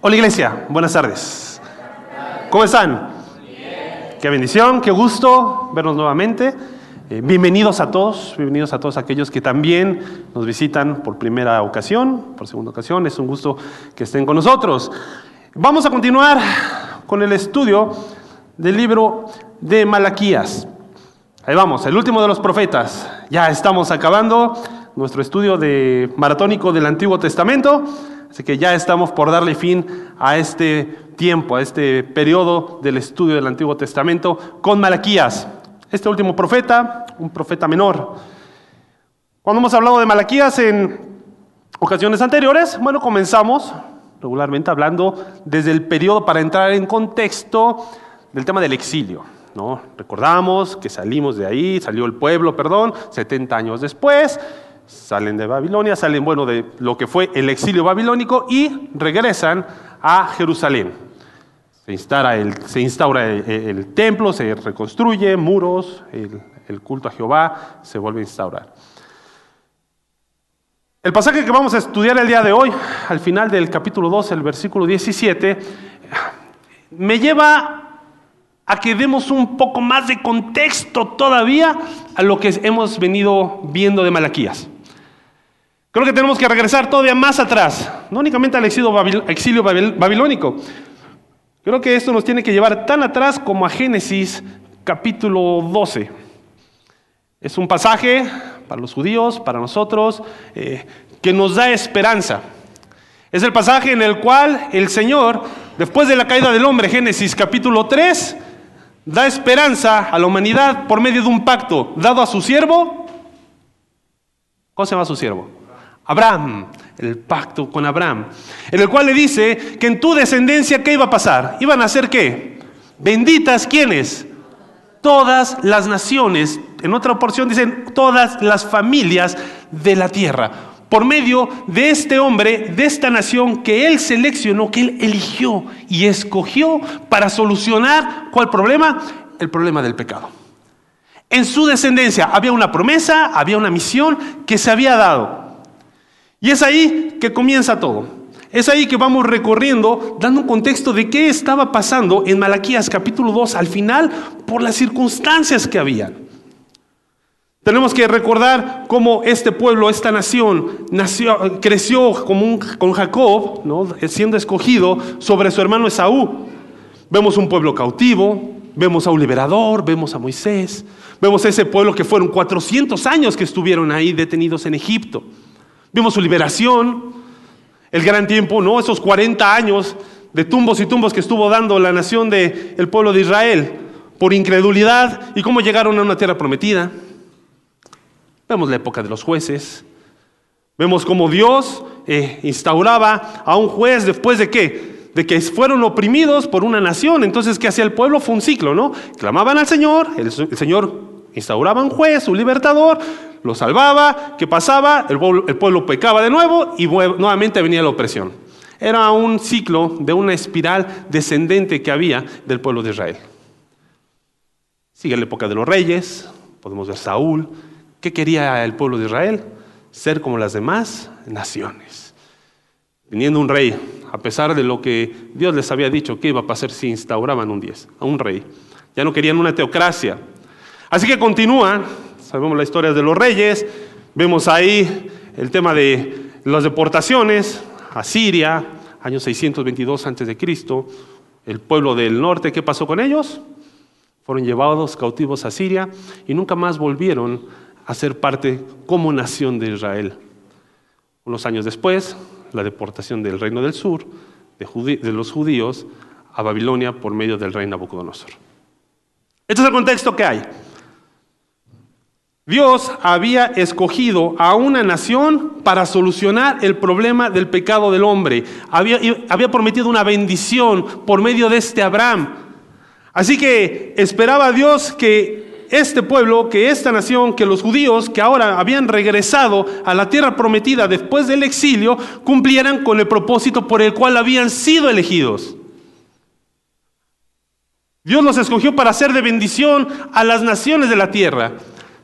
Hola iglesia, buenas tardes. ¿Cómo están? Qué bendición, qué gusto vernos nuevamente. Eh, bienvenidos a todos, bienvenidos a todos aquellos que también nos visitan por primera ocasión, por segunda ocasión. Es un gusto que estén con nosotros. Vamos a continuar con el estudio del libro de Malaquías. Ahí vamos, el último de los profetas. Ya estamos acabando nuestro estudio de maratónico del Antiguo Testamento. Así que ya estamos por darle fin a este tiempo, a este periodo del estudio del Antiguo Testamento con Malaquías, este último profeta, un profeta menor. Cuando hemos hablado de Malaquías en ocasiones anteriores, bueno, comenzamos regularmente hablando desde el periodo para entrar en contexto del tema del exilio. ¿no? Recordamos que salimos de ahí, salió el pueblo, perdón, 70 años después, Salen de Babilonia, salen, bueno, de lo que fue el exilio babilónico y regresan a Jerusalén. Se instaura el, se instaura el, templo, se reconstruye, muros, el, el culto a Jehová se vuelve a instaurar. El pasaje que vamos a estudiar el día de hoy, al final del capítulo 2, el versículo 17, me lleva a que demos un poco más de contexto todavía a lo que hemos venido viendo de Malaquías. Creo que tenemos que regresar todavía más atrás, no únicamente al exilio, babilónico. Creo que esto nos tiene que llevar tan atrás como a Génesis capítulo 12. Es un pasaje para los judíos, para nosotros, eh, que nos da esperanza. Es el pasaje en el cual el Señor, después de la caída del hombre, Génesis capítulo 3, da esperanza a la humanidad por medio de un pacto dado a su siervo. ¿Cómo se llama su siervo? Abraham, el pacto con Abraham, en el cual le dice que en tu descendencia, ¿qué iba a pasar? ¿Iban a ser qué? Benditas, ¿quiénes? Todas las naciones, en otra porción dicen todas las familias de la tierra, por medio de este hombre, de esta nación que él seleccionó, que él eligió y escogió para solucionar, ¿cuál problema? El problema del pecado. En su descendencia había una promesa, había una misión que se había dado. Y es ahí que comienza todo. Es ahí que vamos recorriendo, dando un contexto de qué estaba pasando en Malaquías capítulo 2 al final por las circunstancias que había. Tenemos que recordar cómo este pueblo, esta nación, nació, creció con Jacob, siendo escogido sobre su hermano Esaú. Vemos un pueblo cautivo, vemos a un liberador, vemos a Moisés, vemos a ese pueblo que fueron 400 años que estuvieron ahí detenidos en Egipto. Vimos su liberación, el gran tiempo, ¿no? Esos 40 años de tumbos y tumbos que estuvo dando la nación del pueblo de Israel por incredulidad y cómo llegaron a una tierra prometida. Vemos la época de los jueces. Vemos cómo Dios eh, instauraba a un juez después de qué? De que fueron oprimidos por una nación. Entonces, ¿qué hacía el pueblo? Fue un ciclo, ¿no? Clamaban al Señor, el, el Señor instauraba un juez, un libertador, lo salvaba, ¿qué pasaba? El pueblo, pecaba de nuevo y nuevamente venía la opresión. Era un ciclo de una espiral descendente que había del pueblo de Israel. Sigue la época de los reyes, podemos ver Saúl. ¿Qué quería el pueblo de Israel? Ser como las demás naciones. Viniendo un rey, a pesar de lo que Dios les había dicho que iba a pasar si instauraban un 10, a un rey. Ya no querían una teocracia. Así que continúa Sabemos la historia de los reyes, vemos ahí el tema de las deportaciones a Siria, año 622 a.C., el pueblo del norte, ¿qué pasó con ellos? Fueron llevados cautivos a Siria y nunca más volvieron a ser parte como nación de Israel. Unos años después, la deportación del reino del sur, de, los judíos, a Babilonia por medio del rey Nabucodonosor. Este es el contexto que hay. Dios había escogido a una nación para solucionar el problema del pecado del hombre. Había, prometido una bendición por medio de este Abraham. Así que esperaba Dios que este pueblo, que esta nación, que los judíos que ahora habían regresado a la tierra prometida después del exilio, cumplieran con el propósito por el cual habían sido elegidos. Dios los escogió para ser de bendición a las naciones de la tierra.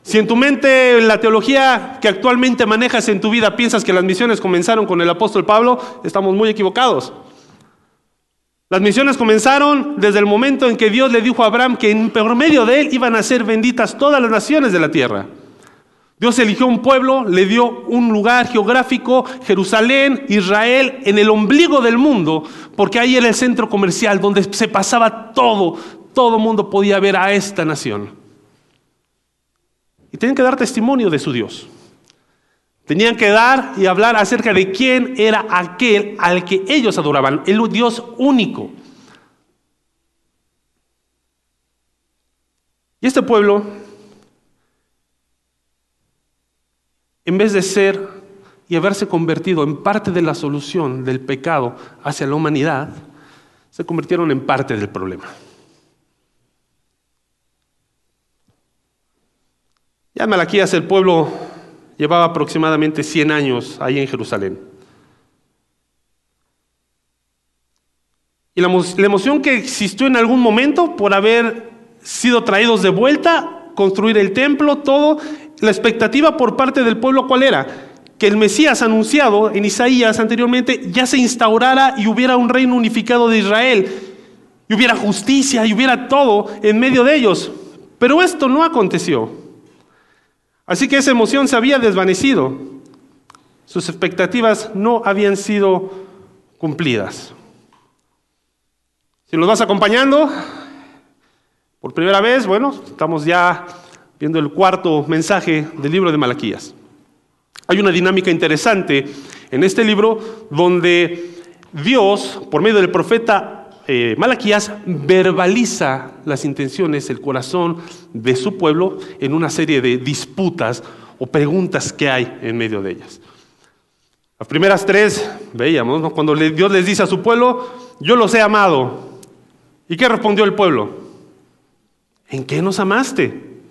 Si en tu mente la teología que actualmente manejas en tu vida piensas que las misiones comenzaron con el apóstol Pablo, estamos muy equivocados. Las misiones comenzaron desde el momento en que Dios le dijo a Abraham que en medio de él iban a ser benditas todas las naciones de la tierra. Dios eligió un pueblo, le dio un lugar geográfico, Jerusalén, Israel, en el ombligo del mundo, porque ahí era el centro comercial donde se pasaba todo, todo mundo podía ver a esta nación. Y tenían que dar testimonio de su Dios. Tenían que dar y hablar acerca de quién era aquel al que ellos adoraban, el Dios único. Y este pueblo en vez de ser y haberse convertido en parte de la solución del pecado hacia la humanidad, se convirtieron en parte del problema. Ya Malaquías, el pueblo llevaba aproximadamente 100 años ahí en Jerusalén. Y la, la emoción que existió en algún momento por haber sido traídos de vuelta, construir el templo, todo, la expectativa por parte del pueblo, ¿cuál era? Que el Mesías anunciado en Isaías anteriormente ya se instaurara y hubiera un reino unificado de Israel, y hubiera justicia y hubiera todo en medio de ellos. Pero esto no aconteció. Así que esa emoción se había desvanecido. Sus expectativas no habían sido cumplidas. Si nos vas acompañando por primera vez, bueno, estamos ya viendo el cuarto mensaje del libro de Malaquías. Hay una dinámica interesante en este libro donde Dios, por medio del profeta eh, Malaquías, verbaliza las intenciones, el corazón de su pueblo en una serie de disputas o preguntas que hay en medio de ellas. Las primeras tres veíamos, cuando Dios les dice a su pueblo, yo los he amado. ¿Y qué respondió el pueblo? ¿En qué nos amaste?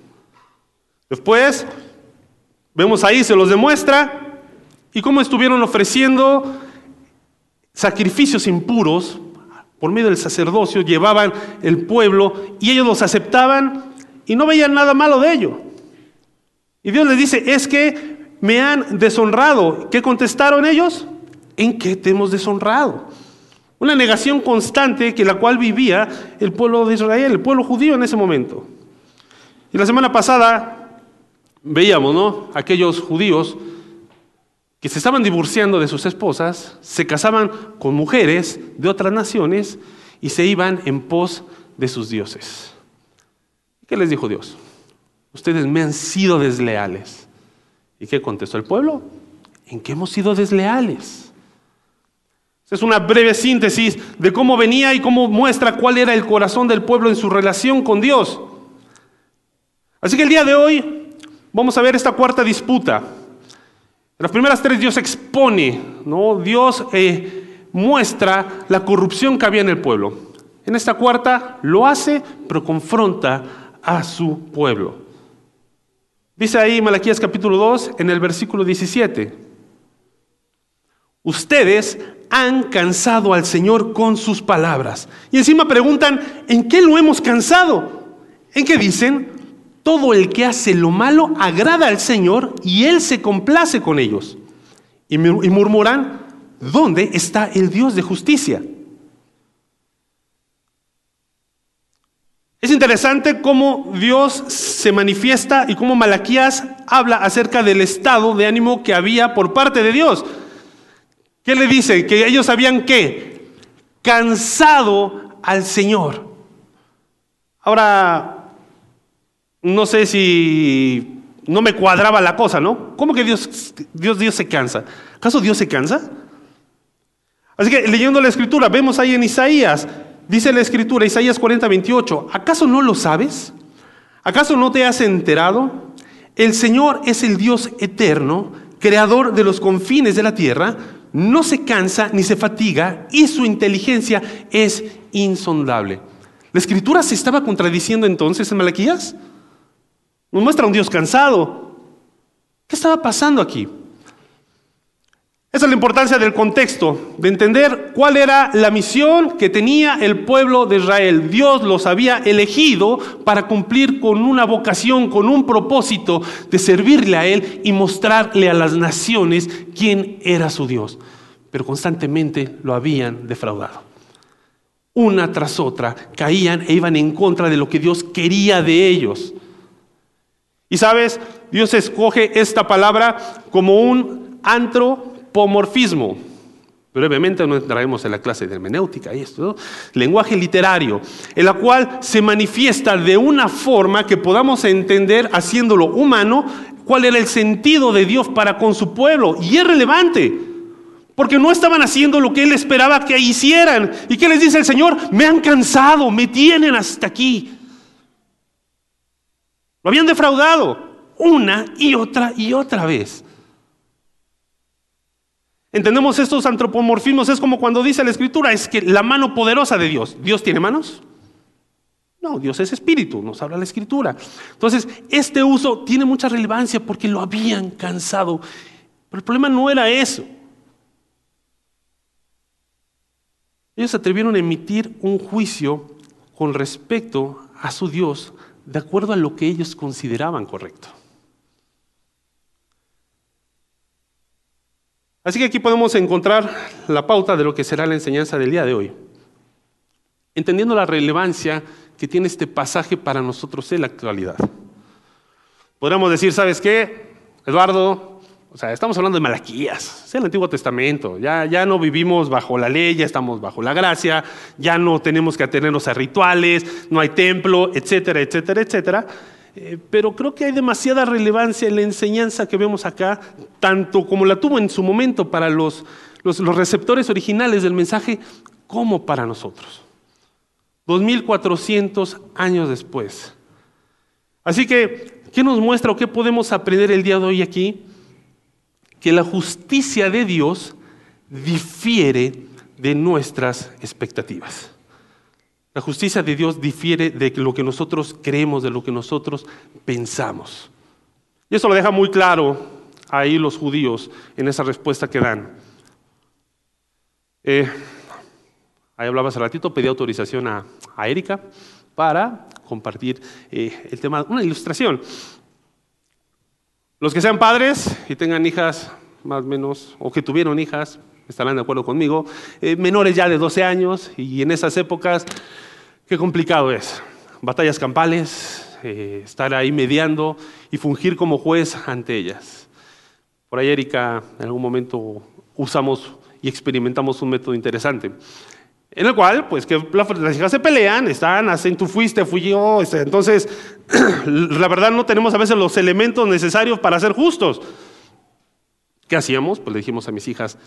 Después, vemos ahí, se los demuestra, y cómo estuvieron ofreciendo sacrificios impuros por medio del sacerdocio, llevaban el pueblo y ellos los aceptaban y no veían nada malo de ello. Y Dios les dice, es que me han deshonrado. ¿Qué contestaron ellos? ¿En qué te hemos deshonrado? Una negación constante que la cual vivía el pueblo de Israel, el pueblo judío en ese momento. Y la semana pasada veíamos, ¿no? Aquellos judíos que se estaban divorciando de sus esposas, se casaban con mujeres de otras naciones y se iban en pos de sus dioses. ¿Qué les dijo Dios? Ustedes me han sido desleales. ¿Y qué contestó el pueblo? ¿En qué hemos sido desleales? Es una breve síntesis de cómo venía y cómo muestra cuál era el corazón del pueblo en su relación con Dios. Así que el día de hoy Vamos a ver esta cuarta disputa. En las primeras tres Dios expone, ¿no? Dios eh, muestra la corrupción que había en el pueblo. En esta cuarta lo hace, pero confronta a su pueblo. Dice ahí Malaquías capítulo 2 en el versículo 17. Ustedes han cansado al Señor con sus palabras. Y encima preguntan, ¿en qué lo hemos cansado? ¿En qué dicen? Todo el que hace lo malo agrada al Señor y Él se complace con ellos. Y murmuran, ¿dónde está el Dios de justicia? Es interesante cómo Dios se manifiesta y cómo Malaquías habla acerca del estado de ánimo que había por parte de Dios. ¿Qué le dice? Que ellos habían qué? Cansado al Señor. Ahora, no sé si no me cuadraba la cosa, ¿no? ¿Cómo que Dios, Dios, Dios se cansa? ¿Acaso Dios se cansa? Así que leyendo la escritura, vemos ahí en Isaías, dice la escritura, Isaías 40, 28, ¿acaso no lo sabes? ¿Acaso no te has enterado? El Señor es el Dios eterno, creador de los confines de la tierra, no se cansa ni se fatiga y su inteligencia es insondable. ¿La escritura se estaba contradiciendo entonces en Malaquías? Nos muestra un Dios cansado. ¿Qué estaba pasando aquí? Esa es la importancia del contexto, de entender cuál era la misión que tenía el pueblo de Israel. Dios los había elegido para cumplir con una vocación, con un propósito de servirle a Él y mostrarle a las naciones quién era su Dios. Pero constantemente lo habían defraudado. una tras otra, caían e iban en contra de lo que Dios quería de ellos. Y sabes, Dios escoge esta palabra como un antropomorfismo. Brevemente no entraremos en la clase de hermenéutica y esto, lenguaje literario, en la cual se manifiesta de una forma que podamos entender, haciéndolo humano, cuál era el sentido de Dios para con su pueblo. Y es relevante, porque no estaban haciendo lo que Él esperaba que hicieran. ¿Y qué les dice el Señor? Me han cansado, me tienen hasta aquí. Lo habían defraudado una y otra y otra vez. Entendemos estos antropomorfismos, es como cuando dice la escritura, es que la mano poderosa de Dios, ¿Dios tiene manos? No, Dios es espíritu, nos habla la escritura. Entonces, este uso tiene mucha relevancia porque lo habían cansado. Pero el problema no era eso. Ellos se atrevieron a emitir un juicio con respecto a su Dios de acuerdo a lo que ellos consideraban correcto. Así que aquí podemos encontrar la pauta de lo que será la enseñanza del día de hoy. Entendiendo la relevancia que tiene este pasaje para nosotros en la actualidad. Podríamos decir, ¿sabes qué? Eduardo, o sea, estamos hablando de Malaquías, es el Antiguo Testamento. Ya, ya no vivimos bajo la ley, ya estamos bajo la gracia, ya no tenemos que atenernos a rituales, no hay templo, etcétera, etcétera, etcétera. Eh, pero creo que hay demasiada relevancia en la enseñanza que vemos acá, tanto como la tuvo en su momento para los, los, receptores originales del mensaje, como para nosotros. 2400 años después. Así que, ¿qué nos muestra o qué podemos aprender el día de hoy aquí? Que la justicia de Dios difiere de nuestras expectativas. La justicia de Dios difiere de lo que nosotros creemos, de lo que nosotros pensamos. Y eso lo deja muy claro ahí los judíos en esa respuesta que dan. Eh, ahí hablaba hace ratito, pedí autorización a, Erika para compartir eh, el tema, una ilustración. Los que sean padres y tengan hijas más o menos, o que tuvieron hijas, estarán de acuerdo conmigo, eh, menores ya de 12 años y en esas épocas Qué complicado es. Batallas campales, eh, estar ahí mediando y fungir como juez ante ellas. Por ahí, Erika, en algún momento usamos y experimentamos un método interesante, en el cual, pues, que las hijas se pelean, están, hacen tú fuiste, fui yo, este, entonces, la verdad no tenemos a veces los elementos necesarios para ser justos. ¿Qué hacíamos? Pues le dijimos a mis hijas,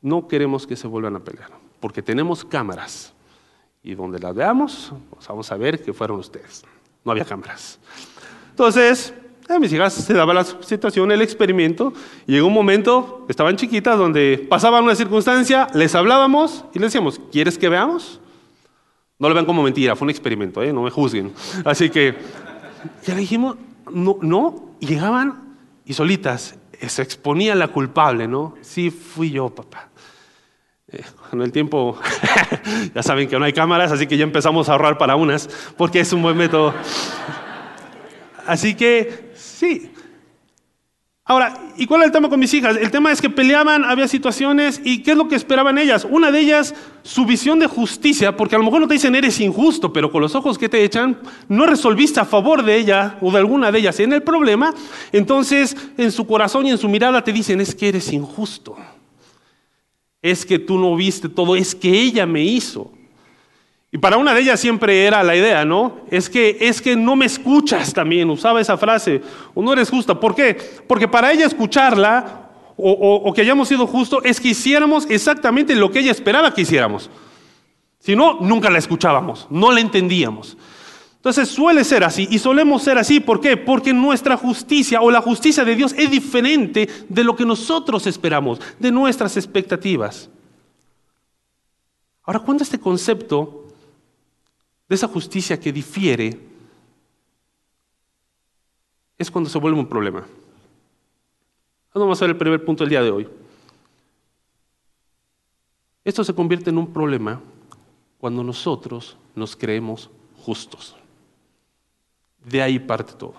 no queremos que se vuelvan a pelear, porque tenemos cámaras y donde las veamos, pues vamos a ver que fueron ustedes. No había cámaras. Entonces, a mis hijas se daba la situación, el experimento, y llegó un momento, estaban chiquitas, donde pasaba una circunstancia, les hablábamos y les decíamos, ¿quieres que veamos? No lo vean como mentira, fue un experimento, ¿eh? no me juzguen. Así que, ya le dijimos, no, no, y llegaban y solitas, se exponía la culpable, ¿no? Sí, fui yo, papá. Eh, con el tiempo, ya saben que no hay cámaras, así que ya empezamos a ahorrar para unas, porque es un buen método. Así que, sí. Ahora, ¿y cuál es el tema con mis hijas? El tema es que peleaban, había situaciones, y ¿qué es lo que esperaban ellas? Una de ellas, su visión de justicia, porque a lo mejor no te dicen eres injusto, pero con los ojos que te echan, no resolviste a favor de ella o de alguna de ellas en el problema, entonces en su corazón y en su mirada te dicen es que eres injusto es que tú no viste todo, es que ella me hizo. Y para una de ellas siempre era la idea, ¿no? Es que, es que no me escuchas también, usaba esa frase, o no eres justa. ¿Por qué? Porque para ella escucharla, o, que hayamos sido justos, es que hiciéramos exactamente lo que ella esperaba que hiciéramos. Si no, nunca la escuchábamos, no la entendíamos. Entonces suele ser así y solemos ser así. ¿Por qué? Porque nuestra justicia o la justicia de Dios es diferente de lo que nosotros esperamos, de nuestras expectativas. Ahora, ¿cuándo este concepto de esa justicia que difiere es cuando se vuelve un problema? Vamos a ver el primer punto del día de hoy. Esto se convierte en un problema cuando nosotros nos creemos justos. De ahí parte todo.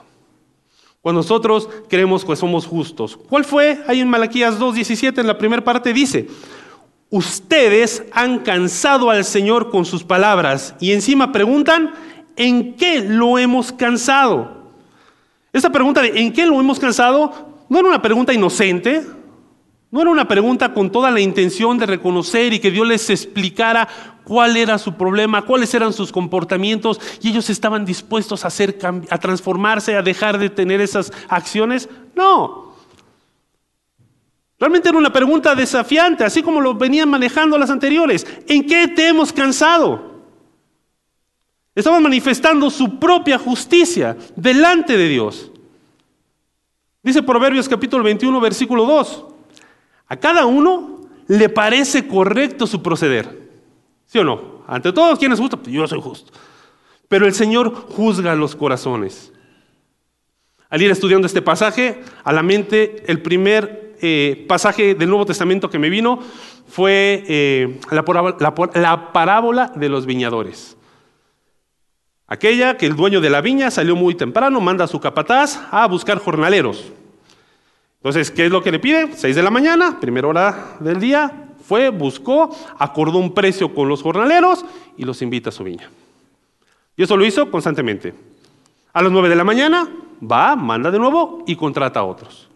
Cuando nosotros creemos que somos justos. ¿Cuál fue? Ahí en Malaquías 2.17 en la primera parte dice, ustedes han cansado al Señor con sus palabras y encima preguntan, ¿en qué lo hemos cansado? Esta pregunta de ¿en qué lo hemos cansado? no era una pregunta inocente, no era una pregunta con toda la intención de reconocer y que Dios les explicara cuál era su problema, cuáles eran sus comportamientos y ellos estaban dispuestos a, hacer, a transformarse, a dejar de tener esas acciones. No. Realmente era una pregunta desafiante, así como lo venían manejando las anteriores. ¿En qué te hemos cansado? Estaban manifestando su propia justicia delante de Dios. Dice Proverbios capítulo 21, versículo 2. A cada uno le parece correcto su proceder. ¿Sí o no? Ante todos, ¿quién es justo? Yo soy justo. Pero el Señor juzga los corazones. Al ir estudiando este pasaje, a la mente el primer eh, pasaje del Nuevo Testamento que me vino fue eh, la, la parábola de los viñadores. Aquella que el dueño de la viña salió muy temprano, manda a su capataz a buscar jornaleros. Entonces, ¿qué es lo que le pide? Seis de la mañana, primera hora del día, fue, buscó, acordó un precio con los jornaleros y los invita a su viña. Y eso lo hizo constantemente. A las nueve de la mañana va, manda de nuevo y contrata a otros.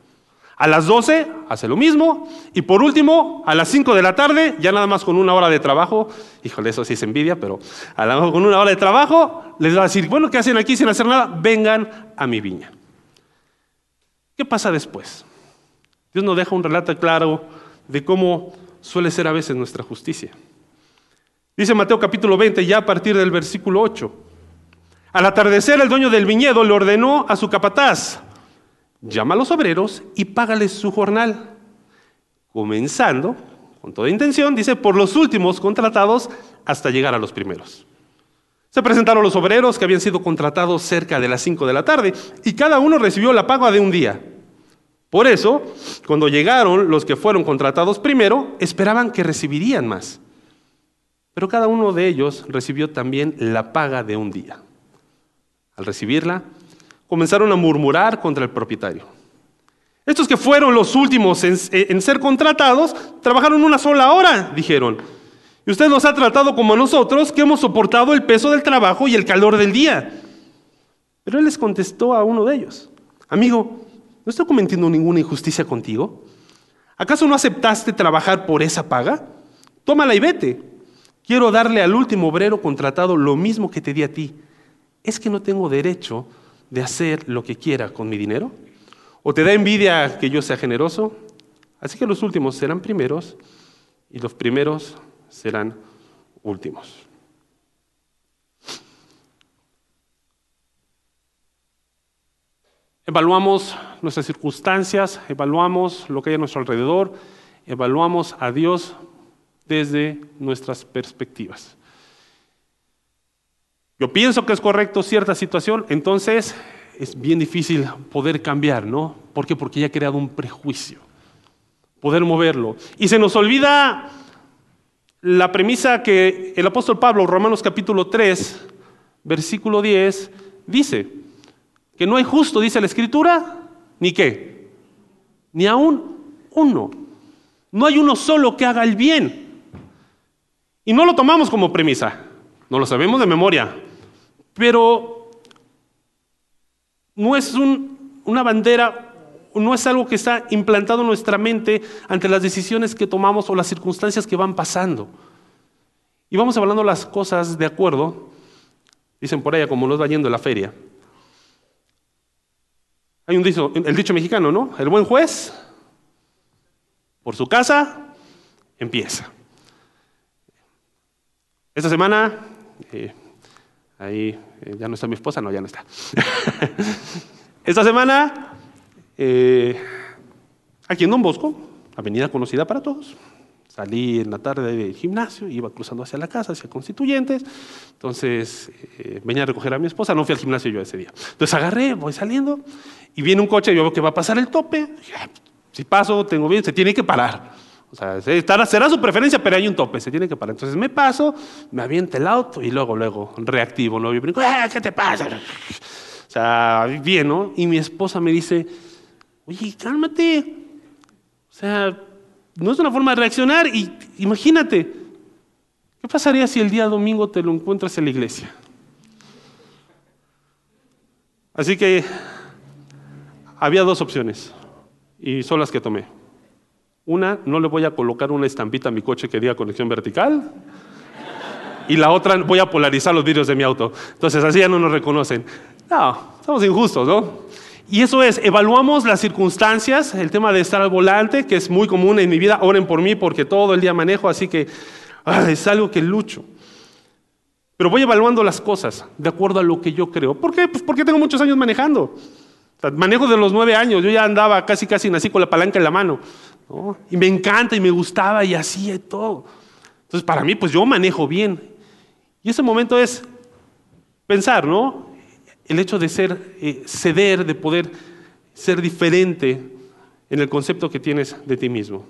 A las doce hace lo mismo. Y por último, a las cinco de la tarde, ya nada más con una hora de trabajo, híjole, eso sí es envidia, pero a la, con una hora de trabajo les va a decir, bueno, ¿qué hacen aquí sin hacer nada? Vengan a mi viña. ¿Qué pasa después? Dios nos deja un relato claro de cómo suele ser a veces nuestra justicia. Dice Mateo capítulo 20, ya a partir del versículo 8. Al atardecer el dueño del viñedo le ordenó a su capataz, llama a los obreros y págales su jornal, comenzando, con toda intención, dice, por los últimos contratados hasta llegar a los primeros. Se presentaron los obreros que habían sido contratados cerca de las 5 de la tarde y cada uno recibió la paga de un día. Por eso, cuando llegaron los que fueron contratados primero, esperaban que recibirían más. Pero cada uno de ellos recibió también la paga de un día. Al recibirla, comenzaron a murmurar contra el propietario. Estos que fueron los últimos en, ser contratados, trabajaron una sola hora, dijeron. Y usted nos ha tratado como a nosotros, que hemos soportado el peso del trabajo y el calor del día. Pero él les contestó a uno de ellos, amigo, ¿No estoy cometiendo ninguna injusticia contigo? ¿Acaso no aceptaste trabajar por esa paga? Tómala y vete. Quiero darle al último obrero contratado lo mismo que te di a ti. ¿Es que no tengo derecho de hacer lo que quiera con mi dinero? ¿O te da envidia que yo sea generoso? Así que los últimos serán primeros y los primeros serán últimos. Evaluamos nuestras circunstancias, evaluamos lo que hay a nuestro alrededor, evaluamos a Dios desde nuestras perspectivas. Yo pienso que es correcto cierta situación, entonces es bien difícil poder cambiar, ¿no? ¿Por qué? Porque ya ha creado un prejuicio, poder moverlo. Y se nos olvida la premisa que el apóstol Pablo, Romanos capítulo 3, versículo 10, dice, que no hay justo, dice la Escritura, ni qué, ni aún uno. No hay uno solo que haga el bien. Y no lo tomamos como premisa, no lo sabemos de memoria, pero no es una bandera, no es algo que está implantado en nuestra mente ante las decisiones que tomamos o las circunstancias que van pasando. Y vamos hablando las cosas de acuerdo, dicen por allá como nos va yendo la feria. Hay un dicho, el dicho mexicano, ¿no? El buen juez, por su casa, empieza. Esta semana, eh, ahí eh, ya no está mi esposa, no, ya no está. Esta semana, eh, aquí en Don Bosco, avenida conocida para todos, Salí en la tarde del gimnasio, iba cruzando hacia la casa, hacia Constituyentes. Entonces venía a recoger a mi esposa, no fui al gimnasio yo ese día. Entonces agarré, voy saliendo y viene un coche yo veo que va a pasar el tope. Si paso, tengo bien, se tiene que parar. O sea, será su preferencia, pero hay un tope, se tiene que parar. Entonces me paso, me avienta el auto y luego, luego, reactivo, ¿no? Y brinco, ¡Ah, ¿qué te pasa? O sea, bien, ¿no? Y mi esposa me dice, oye, cálmate. O sea, no es una forma de reaccionar. Y imagínate, ¿qué pasaría si el día domingo te lo encuentras en la iglesia? Así que había dos opciones y son las que tomé. Una, no le voy a colocar una estampita a mi coche que diga conexión vertical. Y la otra, voy a polarizar los vidrios de mi auto. Entonces así ya no nos reconocen. No, somos injustos, ¿no? Y eso es, evaluamos las circunstancias, el tema de estar al volante, que es muy común en mi vida, oren por mí porque todo el día manejo, así que ah, es algo que lucho. Pero voy evaluando las cosas de acuerdo a lo que yo creo. ¿Por qué? Pues porque tengo muchos años manejando. manejo de los nueve años, yo ya andaba casi casi nací con la palanca en la mano. Y me encanta y me gustaba y hacía todo. Entonces para mí, pues yo manejo bien. Y ese momento es pensar, ¿no? El hecho de ser, eh, ceder, de poder ser diferente en el concepto que tienes de ti mismo.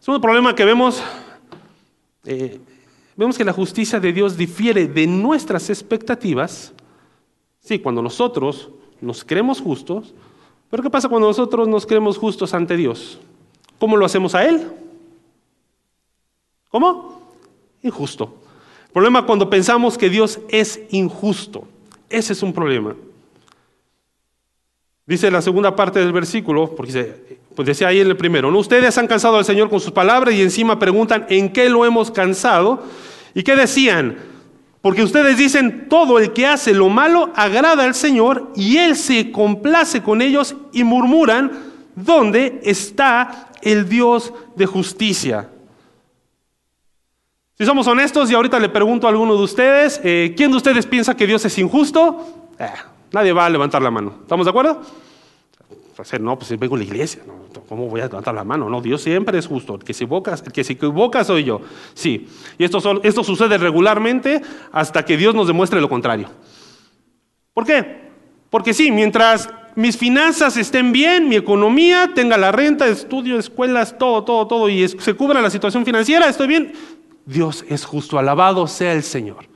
Es un problema que vemos eh, vemos que la justicia de Dios difiere de nuestras expectativas. Sí, cuando nosotros nos creemos justos, pero ¿qué pasa cuando nosotros nos creemos justos ante Dios? ¿Cómo lo hacemos a Él? ¿Cómo? Injusto. El problema cuando pensamos que Dios es injusto. Ese es un problema. Dice la segunda parte del versículo, porque pues decía ahí en el primero, ¿no? ustedes han cansado al Señor con sus palabras y encima preguntan en qué lo hemos cansado. ¿Y qué decían? Porque ustedes dicen, todo el que hace lo malo agrada al Señor y Él se complace con ellos y murmuran, ¿dónde está el Dios de justicia? Si somos honestos y ahorita le pregunto a alguno de ustedes, eh, ¿quién de ustedes piensa que Dios es injusto? Eh, nadie va a levantar la mano. ¿Estamos de acuerdo? No, pues vengo a la iglesia, ¿cómo voy a levantar la mano? No, Dios siempre es justo, el que se equivoca, el que soy yo. Sí, y esto, esto sucede regularmente hasta que Dios nos demuestre lo contrario. ¿Por qué? Porque sí, mientras mis finanzas estén bien, mi economía, tenga la renta, estudio, escuelas, todo, todo, todo, y se cubra la situación financiera, estoy bien, Dios es justo, alabado sea el Señor.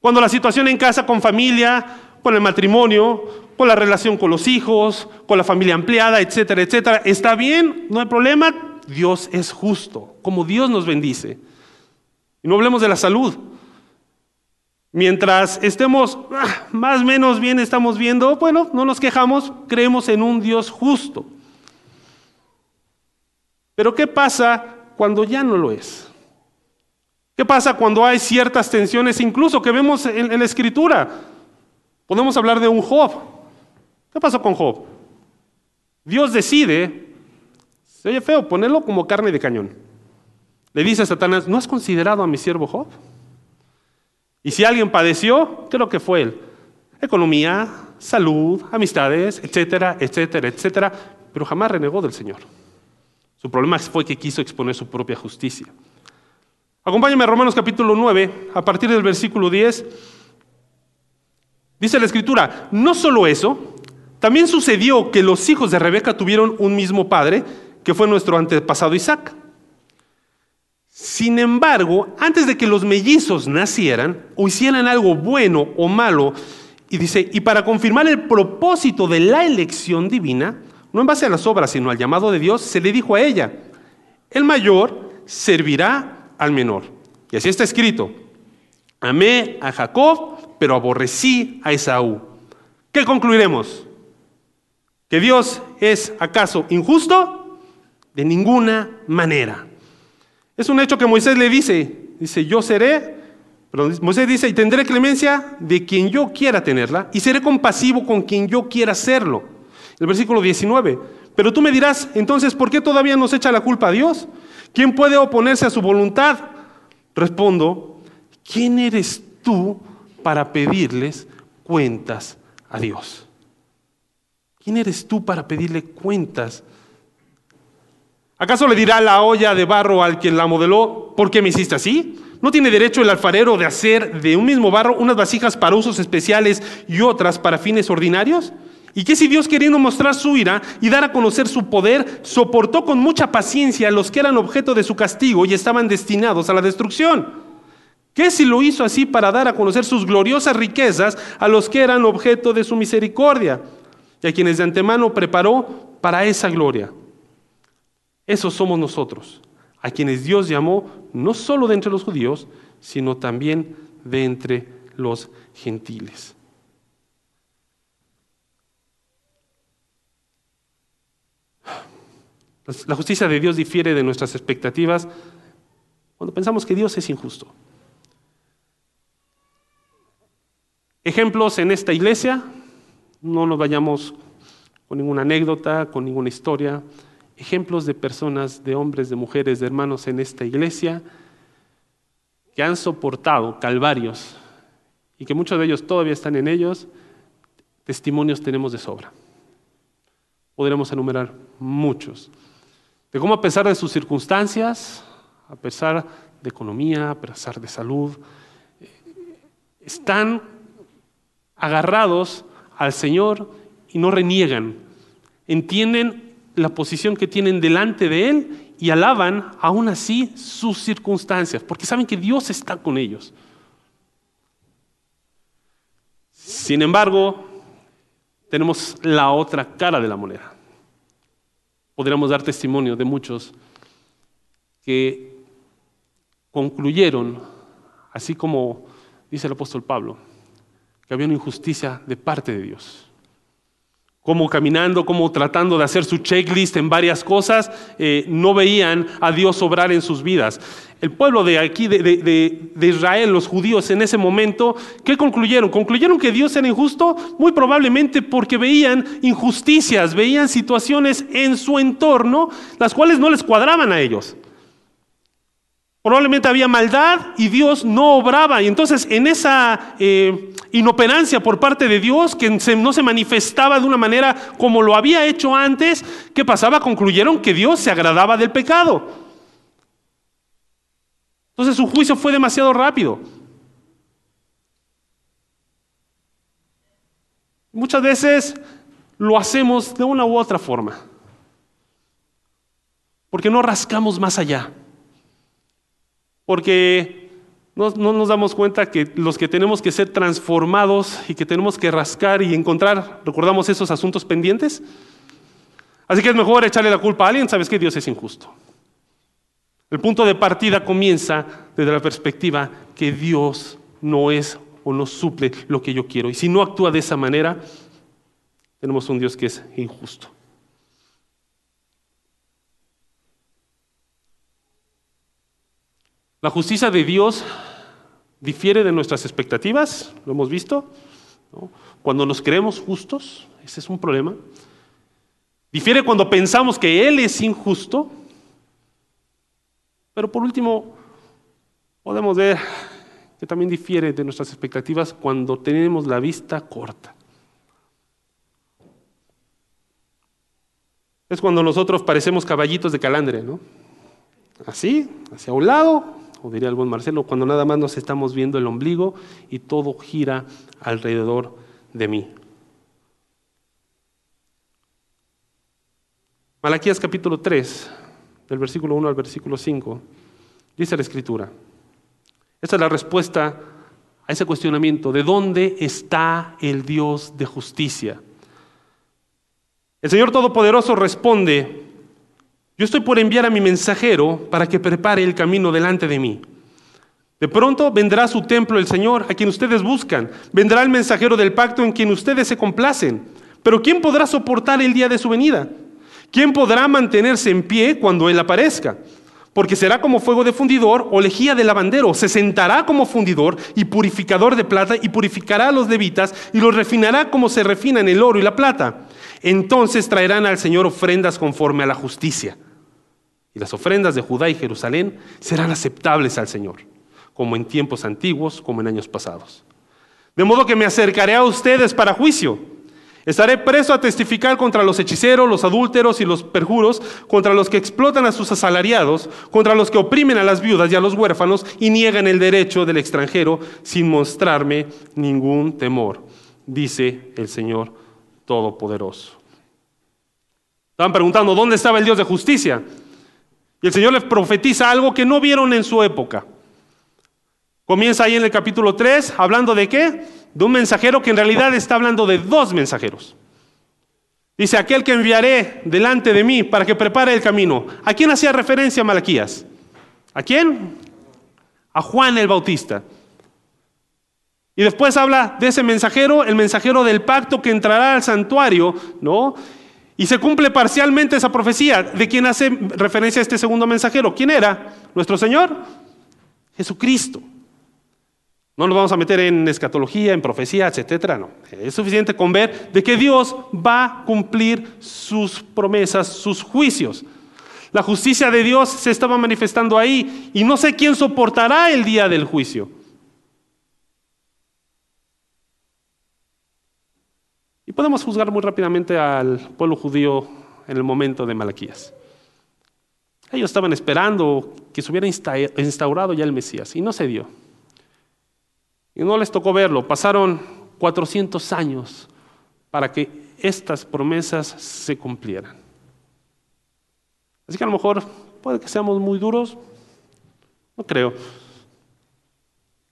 Cuando la situación en casa, con familia, con el matrimonio, con la relación con los hijos, con la familia ampliada, etcétera, etcétera. Está bien, no hay problema. Dios es justo, como Dios nos bendice. Y no hablemos de la salud. Mientras estemos ah, más o menos bien, estamos viendo, bueno, no nos quejamos, creemos en un Dios justo. Pero ¿qué pasa cuando ya no lo es? ¿Qué pasa cuando hay ciertas tensiones, incluso que vemos en, en la escritura? Podemos hablar de un Job. ¿Qué pasó con Job? Dios decide, se oye feo, ponerlo como carne de cañón. Le dice a Satanás, ¿no has considerado a mi siervo Job? Y si alguien padeció, ¿qué es lo que fue él? Economía, salud, amistades, etcétera, etcétera, etcétera, pero jamás renegó del Señor. Su problema fue que quiso exponer su propia justicia. Acompáñame a Romanos capítulo 9, a partir del versículo 10. Dice la escritura, no solo eso, también sucedió que los hijos de Rebeca tuvieron un mismo padre, que fue nuestro antepasado Isaac. Sin embargo, antes de que los mellizos nacieran o hicieran algo bueno o malo, y dice, y para confirmar el propósito de la elección divina, no en base a las obras, sino al llamado de Dios, se le dijo a ella, el mayor servirá al menor. Y así está escrito, amé a Jacob, pero aborrecí a Esaú. ¿Qué concluiremos? ¿Que Dios es acaso injusto? De ninguna manera. Es un hecho que Moisés le dice, dice, yo seré, pero Moisés dice, y tendré clemencia de quien yo quiera tenerla, y seré compasivo con quien yo quiera serlo. El versículo 19, pero tú me dirás, entonces, ¿por qué todavía nos echa la culpa a Dios? ¿Quién puede oponerse a su voluntad? Respondo, ¿quién eres tú para pedirles cuentas a Dios? ¿Quién eres tú para pedirle cuentas? ¿Acaso le dirá la olla de barro al quien la modeló, ¿por qué me hiciste así? ¿No tiene derecho el alfarero de hacer de un mismo barro unas vasijas para usos especiales y otras para fines ordinarios? ¿Y qué si Dios queriendo mostrar su ira y dar a conocer su poder, soportó con mucha paciencia a los que eran objeto de su castigo y estaban destinados a la destrucción? ¿Qué si lo hizo así para dar a conocer sus gloriosas riquezas a los que eran objeto de su misericordia? Y a quienes de antemano preparó para esa gloria. Esos somos nosotros, a quienes Dios llamó no solo de entre los judíos, sino también de entre los gentiles. La justicia de Dios difiere de nuestras expectativas cuando pensamos que Dios es injusto. Ejemplos en esta iglesia, no nos vayamos con ninguna anécdota, con ninguna historia, ejemplos de personas, de hombres, de mujeres, de hermanos en esta iglesia que han soportado calvarios y que muchos de ellos todavía están en ellos, testimonios tenemos de sobra. Podremos enumerar muchos. De cómo a pesar de sus circunstancias, a pesar de economía, a pesar de salud, están agarrados al Señor y no reniegan. Entienden la posición que tienen delante de Él y alaban aún así sus circunstancias, porque saben que Dios está con ellos. Sin embargo, tenemos la otra cara de la moneda. Podríamos dar testimonio de muchos que concluyeron, así como dice el apóstol Pablo, que había una injusticia de parte de Dios. Como caminando, como tratando de hacer su checklist en varias cosas, eh, no veían a Dios obrar en sus vidas. El pueblo de aquí, de, de, Israel, los judíos en ese momento, ¿qué concluyeron? ¿Concluyeron que Dios era injusto? Muy probablemente porque veían injusticias, veían situaciones en su entorno, las cuales no les cuadraban a ellos. Probablemente había maldad y Dios no obraba. Y entonces en esa eh, inoperancia por parte de Dios, que no se manifestaba de una manera como lo había hecho antes, ¿qué pasaba? Concluyeron que Dios se agradaba del pecado. Entonces su juicio fue demasiado rápido. Muchas veces lo hacemos de una u otra forma. Porque no rascamos más allá porque no, nos damos cuenta que los que tenemos que ser transformados y que tenemos que rascar y encontrar, ¿recordamos esos asuntos pendientes? Así que es mejor echarle la culpa a alguien, sabes que Dios es injusto. El punto de partida comienza desde la perspectiva que Dios no es o no suple lo que yo quiero. Y si no actúa de esa manera, tenemos un Dios que es injusto. La justicia de Dios difiere de nuestras expectativas, lo hemos visto. Cuando nos creemos justos, ese es un problema. Difiere cuando pensamos que Él es injusto. Pero por último, podemos ver que también difiere de nuestras expectativas cuando tenemos la vista corta. Es cuando nosotros parecemos caballitos de calandre, ¿no? Así, hacia un lado, o diría el buen Marcelo, cuando nada más nos estamos viendo el ombligo y todo gira alrededor de mí. Malaquías capítulo 3, del versículo 1 al versículo 5, dice la escritura. Esta es la respuesta a ese cuestionamiento, ¿de dónde está el Dios de justicia? El Señor Todopoderoso responde, yo estoy por enviar a mi mensajero para que prepare el camino delante de mí. De pronto vendrá a su templo el Señor, a quien ustedes buscan. Vendrá el mensajero del pacto en quien ustedes se complacen. Pero ¿quién podrá soportar el día de su venida? ¿Quién podrá mantenerse en pie cuando Él aparezca? Porque será como fuego de fundidor o lejía de lavandero. Se sentará como fundidor y purificador de plata y purificará a los levitas y los refinará como se refinan el oro y la plata. Entonces traerán al Señor ofrendas conforme a la justicia y las ofrendas de Judá y Jerusalén serán aceptables al Señor, como en tiempos antiguos, como en años pasados. De modo que me acercaré a ustedes para juicio. Estaré preso a testificar contra los hechiceros, los adúlteros y los perjuros, contra los que explotan a sus asalariados, contra los que oprimen a las viudas y a los huérfanos y niegan el derecho del extranjero sin mostrarme ningún temor, dice el Señor Todopoderoso. Estaban preguntando, ¿dónde estaba el Dios de justicia? Y el Señor les profetiza algo que no vieron en su época. Comienza ahí en el capítulo 3 hablando de qué? De un mensajero que en realidad está hablando de dos mensajeros. Dice, aquel que enviaré delante de mí para que prepare el camino. ¿A quién hacía referencia Malaquías? ¿A quién? A Juan el Bautista. Y después habla de ese mensajero, el mensajero del pacto que entrará al santuario, ¿no? Y se cumple parcialmente esa profecía. ¿De quién hace referencia a este segundo mensajero? ¿Quién era? ¿Nuestro Señor? Jesucristo. No nos vamos a meter en escatología, en profecía, etcétera, no. Es suficiente con ver de que Dios va a cumplir sus promesas, sus juicios. La justicia de Dios se estaba manifestando ahí y no sé quién soportará el día del juicio. Podemos juzgar muy rápidamente al pueblo judío en el momento de Malaquías. Ellos estaban esperando que se hubiera instaurado ya el Mesías y no se dio. Y no les tocó verlo. Pasaron 400 años para que estas promesas se cumplieran. Así que a lo mejor puede que seamos muy duros. No creo.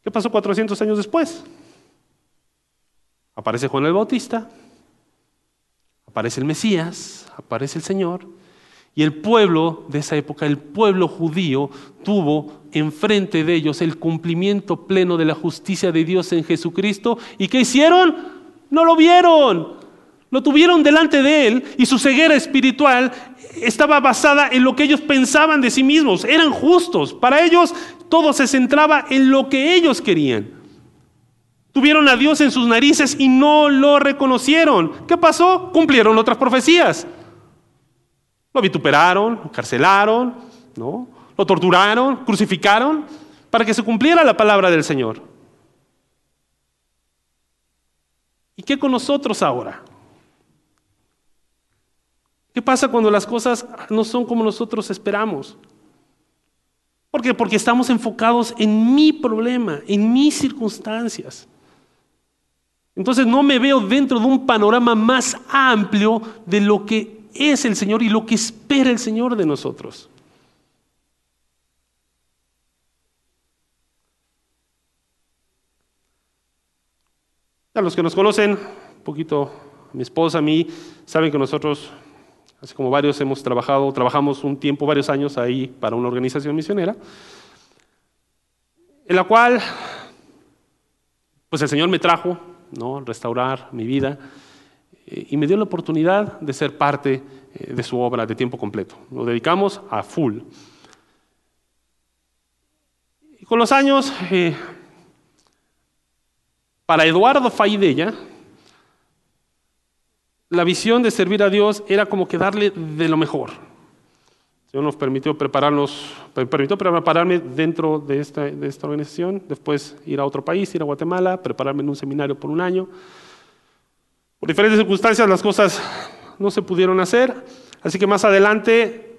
¿Qué pasó 400 años después? Aparece Juan el Bautista, aparece el Mesías, aparece el Señor, y el pueblo de esa época, el pueblo judío, tuvo enfrente de ellos el cumplimiento pleno de la justicia de Dios en Jesucristo. ¿Y qué hicieron? No lo vieron. Lo tuvieron delante de él y su ceguera espiritual estaba basada en lo que ellos pensaban de sí mismos. Eran justos. Para ellos todo se centraba en lo que ellos querían. Tuvieron a Dios en sus narices y no lo reconocieron. ¿Qué pasó? Cumplieron otras profecías. Lo vituperaron, lo carcelaron, ¿no? lo torturaron, crucificaron, para que se cumpliera la palabra del Señor. ¿Y qué con nosotros ahora? ¿Qué pasa cuando las cosas no son como nosotros esperamos? ¿Por qué? Porque estamos enfocados en mi problema, en mis circunstancias. Entonces no me veo dentro de un panorama más amplio de lo que es el Señor y lo que espera el Señor de nosotros. A los que nos conocen, un poquito mi esposa, a mí, saben que nosotros, así como varios hemos trabajado, trabajamos un tiempo, varios años ahí para una organización misionera, en la cual, pues el Señor me trajo, ¿no? Restaurar mi vida eh, y me dio la oportunidad de ser parte eh, de su obra de tiempo completo. Lo dedicamos a full. Y con los años, eh, para Eduardo Faidella, la visión de servir a Dios era como que darle de lo mejor. Dios nos permitió prepararnos, permitió prepararme dentro de esta, de esta organización, después ir a otro país, ir a Guatemala, prepararme en un seminario por un año. Por diferentes circunstancias las cosas no se pudieron hacer, así que más adelante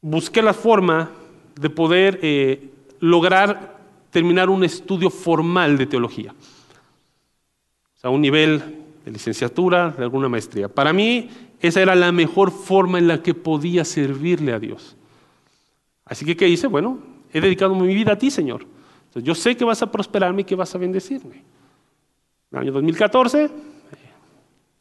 busqué la forma de poder eh, lograr terminar un estudio formal de teología, o sea, un nivel de licenciatura, de alguna maestría. Para mí esa era la mejor forma en la que podía servirle a Dios. Así que, ¿qué hice? Bueno, he dedicado mi vida a ti, Señor yo sé que vas a prosperarme y que vas a bendecirme. En el año 2014,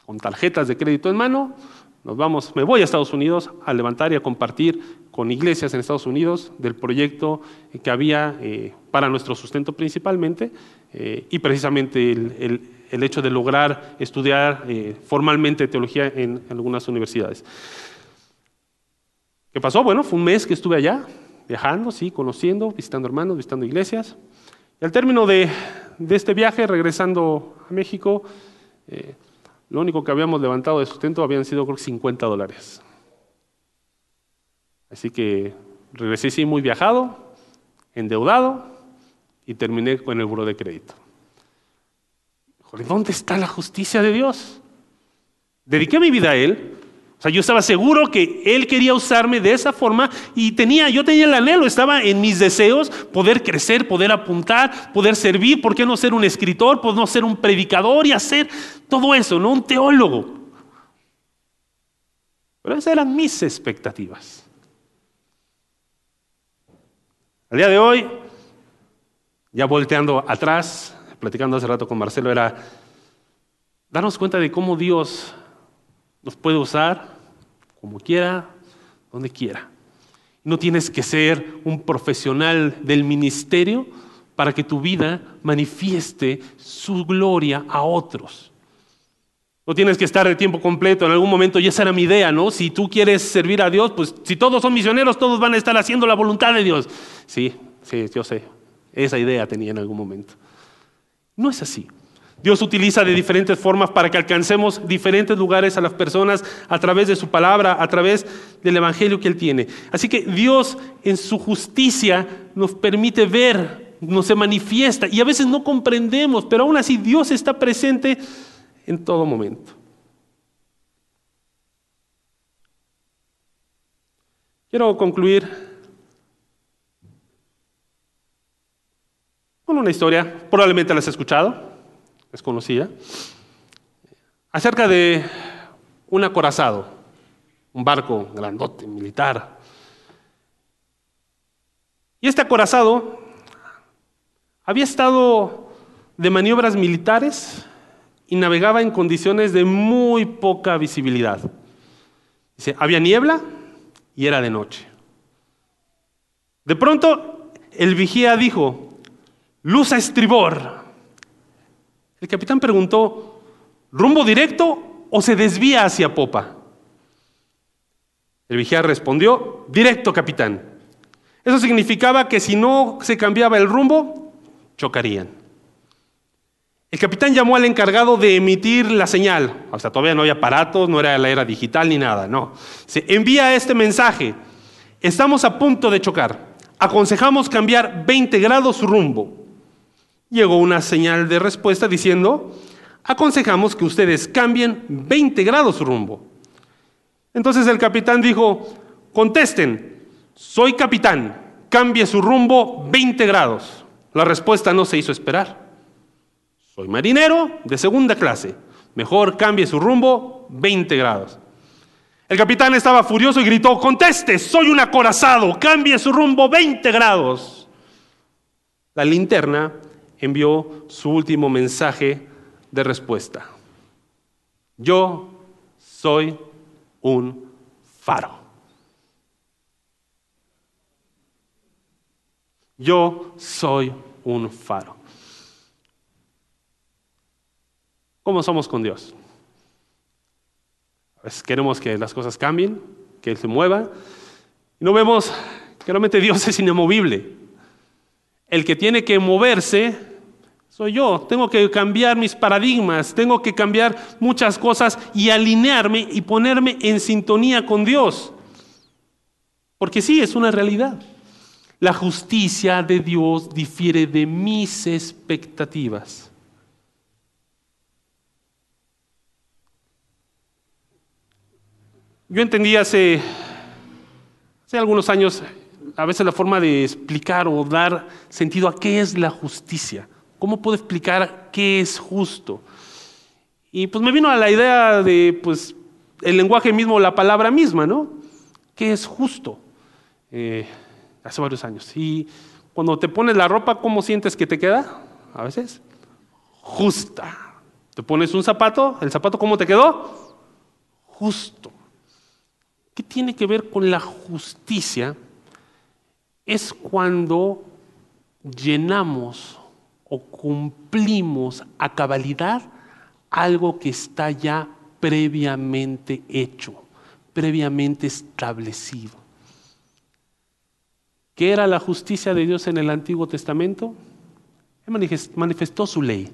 con tarjetas de crédito en mano, nos vamos, me voy a Estados Unidos a levantar y a compartir con iglesias en Estados Unidos del proyecto que había eh, para nuestro sustento principalmente eh, y precisamente el, hecho de lograr estudiar eh, formalmente teología en, en algunas universidades. ¿Qué pasó? Bueno, fue un mes que estuve allá, viajando, sí, conociendo, visitando hermanos, visitando iglesias. Y al término de, este viaje, regresando a México, eh, lo único que habíamos levantado de sustento habían sido creo 50 dólares. Así que regresé sí muy viajado, endeudado y terminé con el buro de crédito. ¿Dónde está la justicia de Dios? Dediqué mi vida a Él, sea, yo estaba seguro que Él quería usarme de esa forma y tenía, yo tenía el anhelo, estaba en mis deseos poder crecer, poder apuntar, poder servir, ¿por qué no ser un escritor? ¿Por no ser un predicador y hacer todo eso, no un teólogo? Pero esas eran mis expectativas. Al día de hoy, ya volteando atrás, platicando hace rato con Marcelo, era darnos cuenta de cómo Dios nos puede usar como quiera, donde quiera. No tienes que ser un profesional del ministerio para que tu vida manifieste su gloria a otros. No tienes que estar de tiempo completo. En algún momento, y esa era mi idea, ¿no? Si tú quieres servir a Dios, pues si todos son misioneros, todos van a estar haciendo la voluntad de Dios. Sí, sí, yo sé. Esa idea tenía en algún momento. No es así. Dios utiliza de diferentes formas para que alcancemos diferentes lugares a las personas a través de su palabra, a través del evangelio que Él tiene. Así que Dios en su justicia nos permite ver, nos se manifiesta y a veces no comprendemos, pero aún así Dios está presente en todo momento. Quiero concluir una historia, probablemente la has escuchado es conocida, acerca de un acorazado, un barco grandote, militar. Y este acorazado había estado de maniobras militares y navegaba en condiciones de muy poca visibilidad. Dice, había niebla y era de noche. De pronto, el vigía dijo, luz a estribor. El capitán preguntó, ¿rumbo directo o se desvía hacia popa? El vigía respondió, directo, capitán. Eso significaba que si no se cambiaba el rumbo, chocarían. El capitán llamó al encargado de emitir la señal. O sea, todavía no había aparatos, no era la era digital ni nada, no. Se envía este mensaje. Estamos a punto de chocar. Aconsejamos cambiar 20 grados rumbo llegó una señal de respuesta diciendo, aconsejamos que ustedes cambien 20 grados su rumbo. Entonces el capitán dijo, contesten, soy capitán, cambie su rumbo 20 grados. La respuesta no se hizo esperar. Soy marinero de segunda clase, mejor cambie su rumbo 20 grados. El capitán estaba furioso y gritó, conteste, soy un acorazado, cambie su rumbo 20 grados. La linterna envió su último mensaje de respuesta. Yo soy un faro. Yo soy un faro. ¿Cómo somos con Dios? queremos que las cosas cambien, que Él se mueva. Y no vemos que realmente Dios es inamovible. El que tiene que moverse soy yo. Tengo que cambiar mis paradigmas, tengo que cambiar muchas cosas y alinearme y ponerme en sintonía con Dios. Porque sí, es una realidad. La justicia de Dios difiere de mis expectativas. Yo entendí hace, hace algunos años a veces la forma de explicar o dar sentido a qué es la justicia. ¿Cómo puedo explicar qué es justo? Y pues me vino a la idea de, pues, el lenguaje mismo, la palabra misma, ¿no? ¿Qué es justo? Eh, hace varios años. Y cuando te pones la ropa, ¿cómo sientes que te queda? A veces, justa. Te pones un zapato, ¿el zapato cómo te quedó? Justo. ¿Qué tiene que ver con la justicia? Es cuando llenamos o cumplimos a cabalidad algo que está ya previamente hecho, previamente establecido. ¿Qué era la justicia de Dios en el Antiguo Testamento? Manifestó su ley.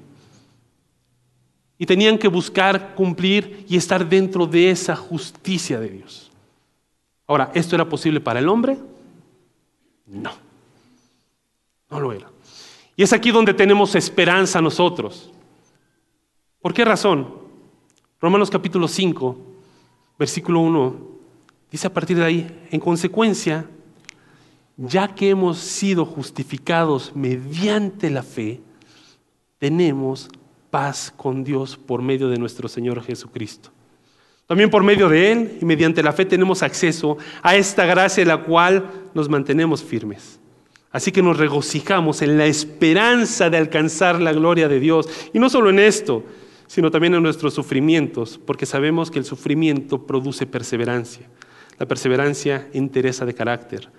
Y tenían que buscar cumplir y estar dentro de esa justicia de Dios. Ahora, ¿esto era posible para el hombre? No, no lo era. Y es aquí donde tenemos esperanza nosotros. ¿Por qué razón? Romanos capítulo 5, versículo 1, dice a partir de ahí, en consecuencia, ya que hemos sido justificados mediante la fe, tenemos paz con Dios por medio de nuestro Señor Jesucristo. También por medio de Él y mediante la fe tenemos acceso a esta gracia en la cual nos mantenemos firmes. Así que nos regocijamos en la esperanza de alcanzar la gloria de Dios. Y no solo en esto, sino también en nuestros sufrimientos, porque sabemos que el sufrimiento produce perseverancia. La perseverancia, interesa de carácter.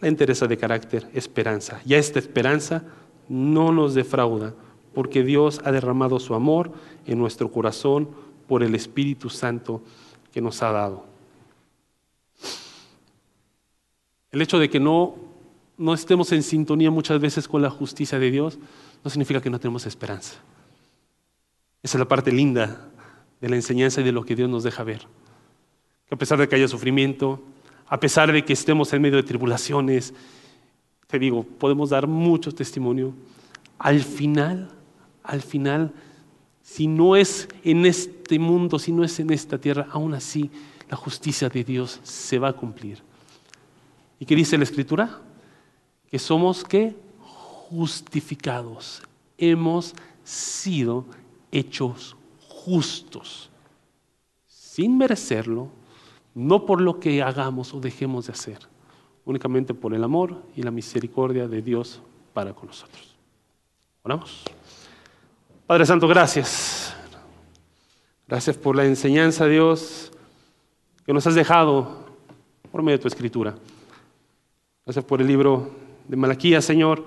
La interesa de carácter, esperanza. Y esta esperanza no nos defrauda, porque Dios ha derramado su amor en nuestro corazón por el Espíritu Santo que nos ha dado. El hecho de que no, no estemos en sintonía muchas veces con la justicia de Dios no significa que no tenemos esperanza. Esa es la parte linda de la enseñanza y de lo que Dios nos deja ver. Que a pesar de que haya sufrimiento, a pesar de que estemos en medio de tribulaciones, te digo, podemos dar mucho testimonio. Al final, al final, si no es en este mundo, si no es en esta tierra, aún así la justicia de Dios se va a cumplir. ¿Y qué dice la Escritura? Que somos qué? Justificados. Hemos sido hechos justos, sin merecerlo, no por lo que hagamos o dejemos de hacer, únicamente por el amor y la misericordia de Dios para con nosotros. Oramos. Padre Santo, gracias. Gracias por la enseñanza, Dios, que nos has dejado por medio de tu escritura. Gracias por el libro de Malaquías, Señor,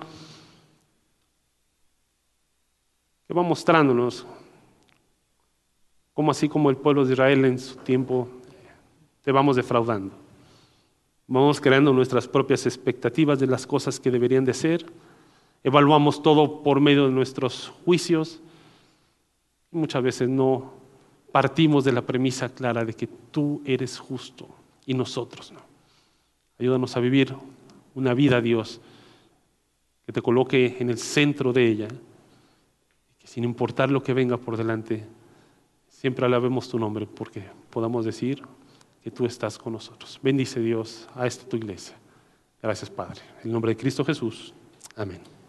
que va mostrándonos cómo así como el pueblo de Israel en su tiempo te vamos defraudando. Vamos creando nuestras propias expectativas de las cosas que deberían de ser. Evaluamos todo por medio de nuestros juicios. Muchas veces no partimos de la premisa clara de que tú eres justo y nosotros no. Ayúdanos a vivir una vida, Dios, te coloque en el centro de ella, que sin importar lo que venga por delante, siempre alabemos tu nombre, porque podamos decir que tú estás con nosotros. Bendice Dios a esta tu iglesia. Gracias, Padre. En el nombre de Cristo Jesús. Amén.